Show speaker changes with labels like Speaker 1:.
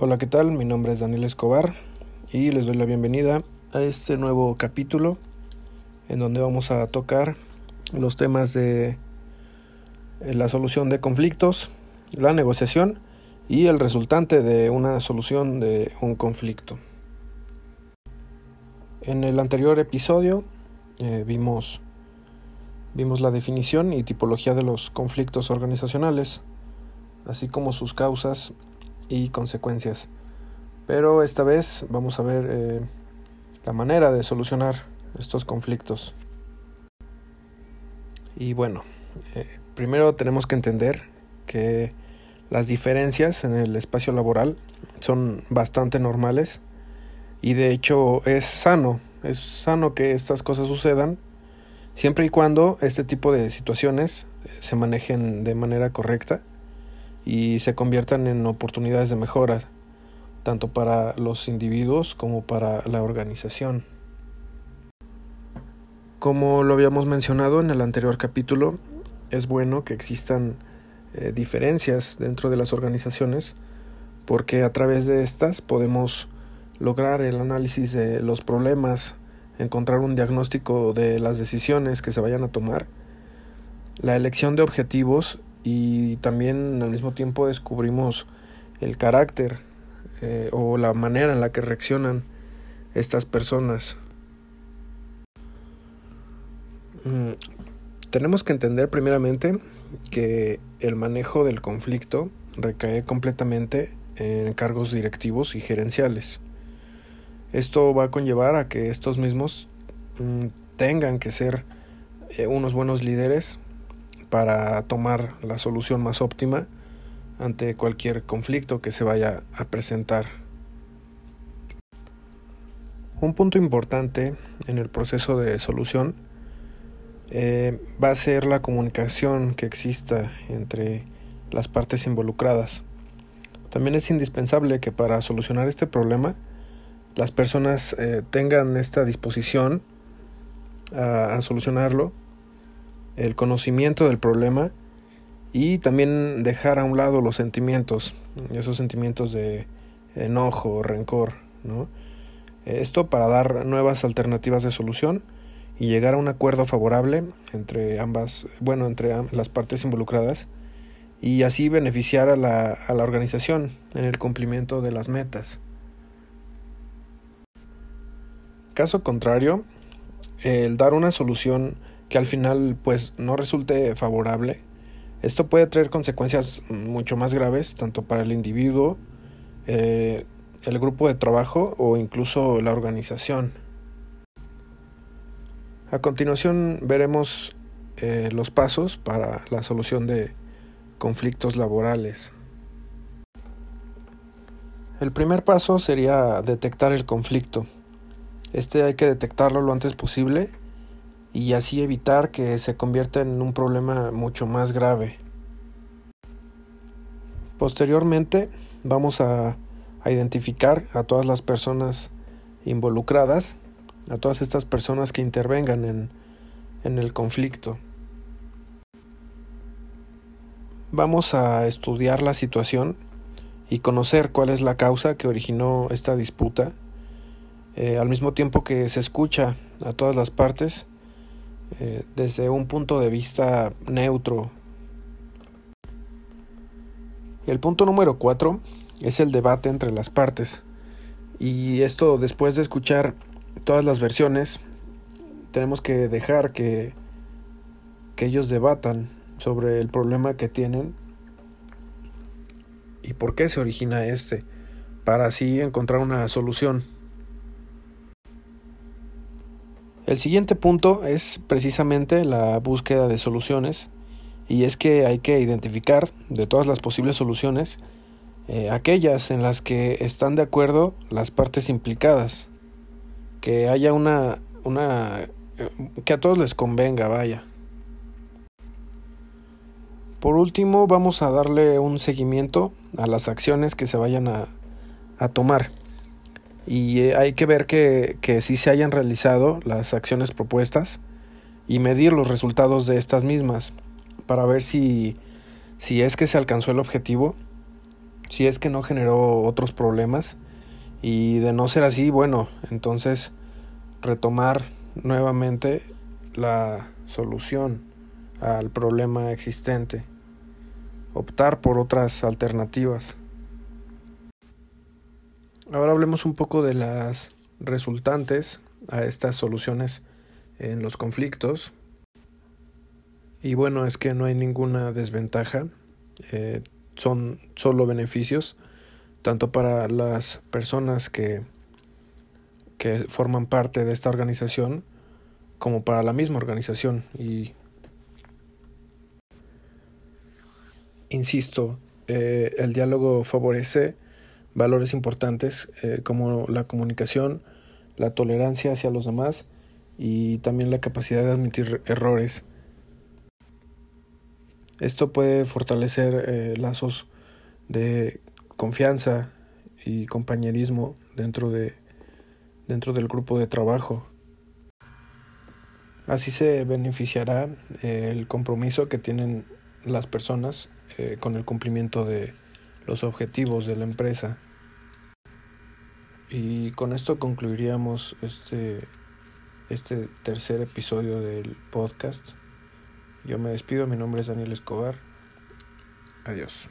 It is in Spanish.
Speaker 1: Hola, ¿qué tal? Mi nombre es Daniel Escobar y les doy la bienvenida a este nuevo capítulo en donde vamos a tocar los temas de eh, la solución de conflictos, la negociación y el resultante de una solución de un conflicto. En el anterior episodio eh, vimos, vimos la definición y tipología de los conflictos organizacionales, así como sus causas y consecuencias. Pero esta vez vamos a ver eh, la manera de solucionar estos conflictos. Y bueno, eh, primero tenemos que entender que las diferencias en el espacio laboral son bastante normales y de hecho es sano, es sano que estas cosas sucedan siempre y cuando este tipo de situaciones eh, se manejen de manera correcta y se conviertan en oportunidades de mejora, tanto para los individuos como para la organización. Como lo habíamos mencionado en el anterior capítulo, es bueno que existan eh, diferencias dentro de las organizaciones porque a través de estas podemos lograr el análisis de los problemas, encontrar un diagnóstico de las decisiones que se vayan a tomar, la elección de objetivos y también al mismo tiempo descubrimos el carácter eh, o la manera en la que reaccionan estas personas. Mm, tenemos que entender primeramente que el manejo del conflicto recae completamente en cargos directivos y gerenciales. Esto va a conllevar a que estos mismos mm, tengan que ser eh, unos buenos líderes para tomar la solución más óptima ante cualquier conflicto que se vaya a presentar. Un punto importante en el proceso de solución eh, va a ser la comunicación que exista entre las partes involucradas. También es indispensable que para solucionar este problema las personas eh, tengan esta disposición a solucionarlo el conocimiento del problema y también dejar a un lado los sentimientos, esos sentimientos de enojo, rencor, ¿no? Esto para dar nuevas alternativas de solución y llegar a un acuerdo favorable entre ambas, bueno, entre las partes involucradas y así beneficiar a la, a la organización en el cumplimiento de las metas. Caso contrario, el dar una solución que al final pues no resulte favorable, esto puede traer consecuencias mucho más graves tanto para el individuo, eh, el grupo de trabajo o incluso la organización. A continuación veremos eh, los pasos para la solución de conflictos laborales. El primer paso sería detectar el conflicto. Este hay que detectarlo lo antes posible y así evitar que se convierta en un problema mucho más grave. Posteriormente vamos a, identificar a todas las personas involucradas, a todas estas personas que intervengan en, en el conflicto. Vamos a estudiar la situación y conocer cuál es la causa que originó esta disputa, eh, al mismo tiempo que se escucha a todas las partes eh, desde un punto de vista neutro. El punto número 4 es el debate entre las partes. Y esto después de escuchar todas las versiones, tenemos que dejar que, que ellos debatan sobre el problema que tienen y por qué se origina este, para así encontrar una solución. El siguiente punto es precisamente la búsqueda de soluciones y es que hay que identificar de todas las posibles soluciones eh, aquellas en las que están de acuerdo las partes implicadas, que haya una, una eh, que a todos les convenga, vaya. Por último, vamos a darle un seguimiento a las acciones que se vayan a, a tomar y eh, hay que ver que, que sí se hayan realizado las acciones propuestas y medir los resultados de estas mismas para ver si, si es que se alcanzó el objetivo si es que no generó otros problemas y de no ser así, bueno, entonces retomar nuevamente la solución al problema existente, optar por otras alternativas. Ahora hablemos un poco de las resultantes a estas soluciones en los conflictos. Y bueno, es que no hay ninguna desventaja, eh, son solo beneficios, tanto para las personas que, que forman parte de esta organización, como para la misma organización. Y insisto, eh, el diálogo favorece valores importantes eh, como la comunicación, la tolerancia hacia los demás y también la capacidad de admitir errores. Esto puede fortalecer eh, lazos de confianza y compañerismo dentro, de, dentro del grupo de trabajo. Así se beneficiará eh, el compromiso que tienen las personas con el cumplimiento de los objetivos de la empresa. Y con esto concluiríamos este, este tercer episodio del podcast. Yo me despido, mi nombre es Daniel Escobar. Adiós.